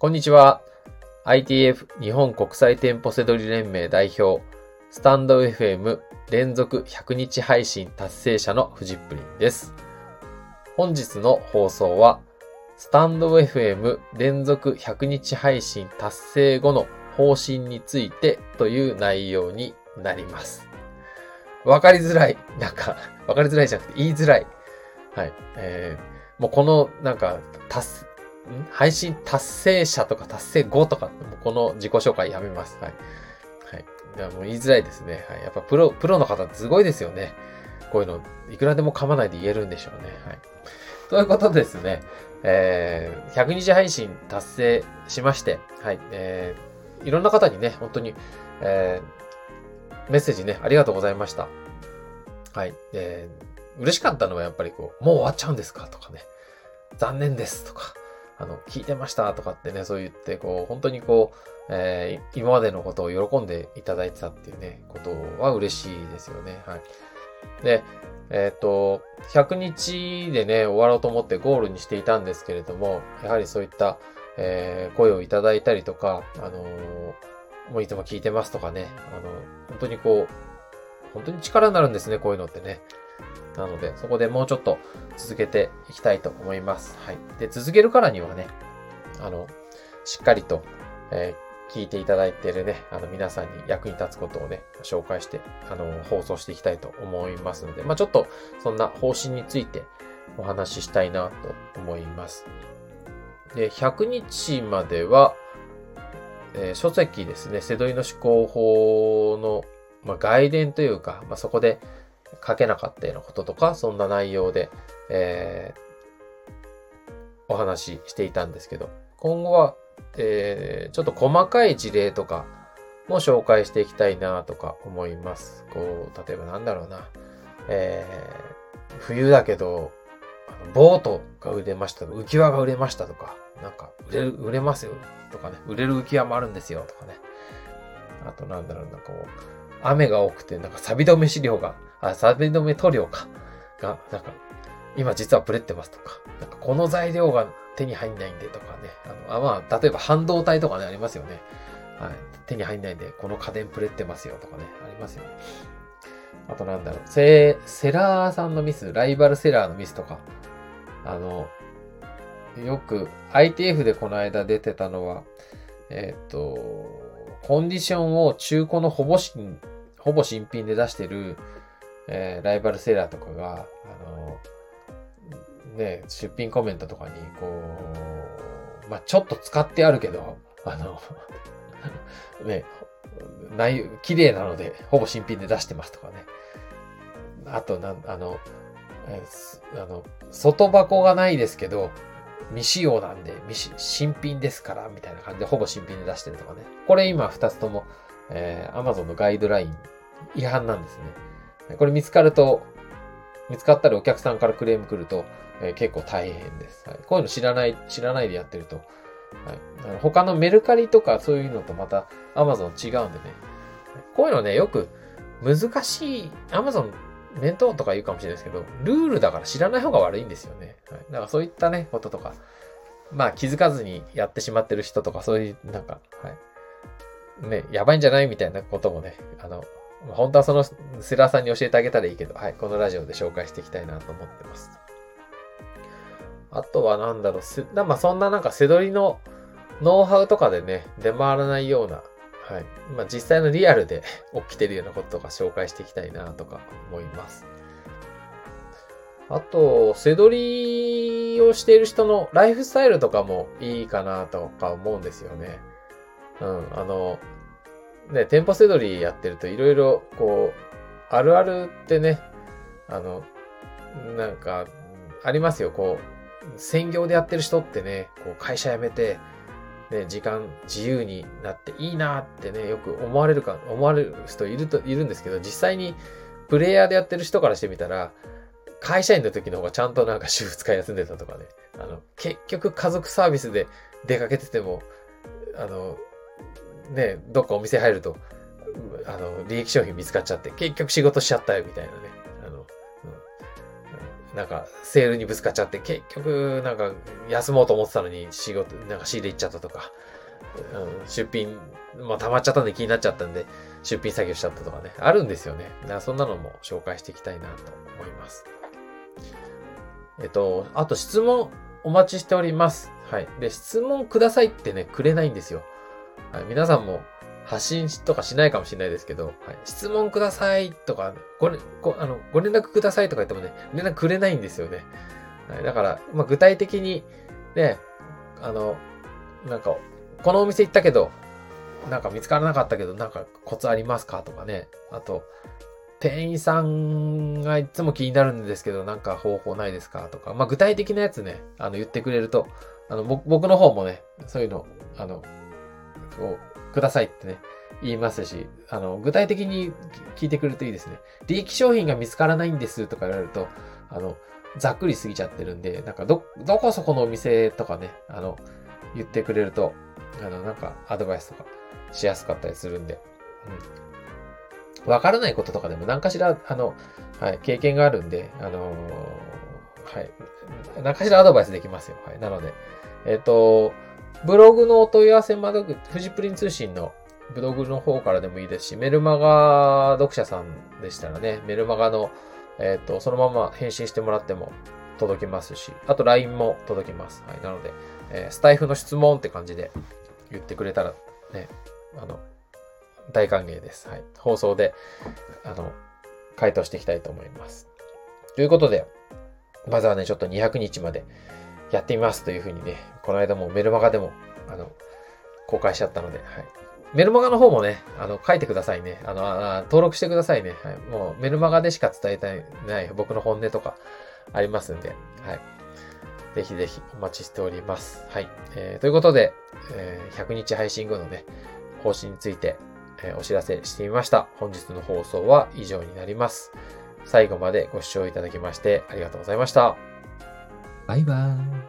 こんにちは。ITF 日本国際店舗セドリ連盟代表、スタンド FM 連続100日配信達成者のフジップリンです。本日の放送は、スタンド FM 連続100日配信達成後の方針についてという内容になります。わかりづらい。なんか、わかりづらいじゃなくて言いづらい。はい。えー、もうこの、なんか、達、配信達成者とか達成後とか、もうこの自己紹介やめます。はい。はい。いや、もう言いづらいですね。はい。やっぱプロ、プロの方すごいですよね。こういうの、いくらでも噛まないで言えるんでしょうね。はい。ということでですね、えー、100日配信達成しまして、はい。えー、いろんな方にね、本当に、えー、メッセージね、ありがとうございました。はい。えー、嬉しかったのはやっぱりこう、もう終わっちゃうんですか？とかね。残念ですとか。あの、聞いてましたとかってね、そう言って、こう、本当にこう、えー、今までのことを喜んでいただいてたっていうね、ことは嬉しいですよね。はい。で、えっ、と、100日でね、終わろうと思ってゴールにしていたんですけれども、やはりそういった、えー、声をいただいたりとか、あのー、もういつも聞いてますとかね、あの、本当にこう、本当に力になるんですね、こういうのってね。なので、そこでもうちょっと続けていきたいと思います。はい。で、続けるからにはね、あの、しっかりと、えー、聞いていただいているね、あの、皆さんに役に立つことをね、紹介して、あの、放送していきたいと思いますので、まあちょっと、そんな方針についてお話ししたいなと思います。で、100日までは、えー、書籍ですね、セドリの思考法の、まあ、外伝というか、まあ、そこで、書けなかったようなこととか、そんな内容で、えー、お話ししていたんですけど、今後は、えー、ちょっと細かい事例とかも紹介していきたいなとか思います。こう、例えばなんだろうな、えー、冬だけど、ボートが売れました浮き輪が売れましたとか、なんか、売れる、売れますよとかね、売れる浮き輪もあるんですよとかね。あとなんだろうな、こう、雨が多くて、なんか錆止め資料があ、サビ止め塗料か。が、なんか、今実はブレってますとか、なんかこの材料が手に入んないんでとかね。あの、あまあ、例えば半導体とかね、ありますよね。はい。手に入んないんで、この家電プレってますよとかね、ありますよね。あとなんだろう、セ、セラーさんのミス、ライバルセラーのミスとか、あの、よく ITF でこの間出てたのは、えっ、と、コンディションを中古のほぼ新、ほぼ新品で出してる、えー、ライバルセーラーとかが、あの、ね、出品コメントとかに、こう、まあ、ちょっと使ってあるけど、あの、ね、内容、綺麗なので、ほぼ新品で出してますとかね。あと、なん、あの、えー、あの、外箱がないですけど、未使用なんで、未新品ですから、みたいな感じでほぼ新品で出してるとかね。これ今二つとも、えー、Amazon のガイドライン違反なんですね。これ見つかると、見つかったらお客さんからクレーム来ると、えー、結構大変です、はい。こういうの知らない、知らないでやってると、はい、あの他のメルカリとかそういうのとまた Amazon 違うんでね。こういうのね、よく難しい、Amazon 面倒とか言うかもしれないですけど、ルールだから知らない方が悪いんですよね。はい、だからそういったね、こととか、まあ気づかずにやってしまってる人とか、そういう、なんか、はい。ね、やばいんじゃないみたいなこともね、あの、本当はそのセラーさんに教えてあげたらいいけど、はい、このラジオで紹介していきたいなと思ってます。あとはなんだろう、まあそんななんか背取りのノウハウとかでね、出回らないような、はい。まあ実際のリアルで 起きてるようなこととか紹介していきたいなとか思います。あと、背取りをしている人のライフスタイルとかもいいかなとか思うんですよね。うん、あの、ね、店舗せどりやってるといろいろ、こう、あるあるってね、あの、なんか、ありますよ。こう、専業でやってる人ってね、こう会社辞めて、ね、時間自由になっていいなってね、よく思われるか、思われる人いると、いるんですけど、実際にプレイヤーでやってる人からしてみたら、会社員の時の方がちゃんとなんか週2日休んでたとかね。あの、結局家族サービスで出かけてても、あの、ね、どっかお店入ると、あの、利益商品見つかっちゃって、結局仕事しちゃったよ、みたいなね。あの、なんか、セールにぶつかっちゃって、結局、なんか、休もうと思ってたのに、仕事、なんか仕入れ行っちゃったとか、うん、出品、まあ、溜まっちゃったんで気になっちゃったんで、出品作業しちゃったとかね、あるんですよね。だからそんなのも紹介していきたいなと思います。えっと、あと質問お待ちしております。はい。で、質問くださいってね、くれないんですよ。はい。皆さんも発信とかしないかもしれないですけど、はい。質問くださいとか、ご、ご、あの、ご連絡くださいとか言ってもね、連絡くれないんですよね。はい。だから、まあ、具体的に、ね、あの、なんか、このお店行ったけど、なんか見つからなかったけど、なんかコツありますかとかね。あと、店員さんがいつも気になるんですけど、なんか方法ないですかとか、まあ、具体的なやつね、あの、言ってくれると、あの、僕の方もね、そういうの、あの、こう、くださいってね、言いますし、あの、具体的に聞いてくれるといいですね。利益商品が見つからないんですとか言われると、あの、ざっくりすぎちゃってるんで、なんかど、どこそこのお店とかね、あの、言ってくれると、あの、なんかアドバイスとかしやすかったりするんで、うん。わからないこととかでも何かしら、あの、はい、経験があるんで、あのー、はい、何かしらアドバイスできますよ。はい。なので、えっ、ー、と、ブログのお問い合わせ窓口、フジプリン通信のブログの方からでもいいですし、メルマガ読者さんでしたらね、メルマガの、えっ、ー、と、そのまま返信してもらっても届きますし、あと LINE も届きます。はい。なので、えー、スタイフの質問って感じで言ってくれたらね、あの、大歓迎です。はい。放送で、あの、回答していきたいと思います。ということで、まずはね、ちょっと200日までやってみますというふうにね、この間もメルマガでも、あの、公開しちゃったので、はい。メルマガの方もね、あの、書いてくださいね。あの、あ登録してくださいね。はい。もう、メルマガでしか伝えたいない僕の本音とかありますんで、はい。ぜひぜひお待ちしております。はい。えー、ということで、えー、100日配信後のね、方針について、えー、お知らせしてみました。本日の放送は以上になります。最後までご視聴いただきましてありがとうございました。バイバーイ。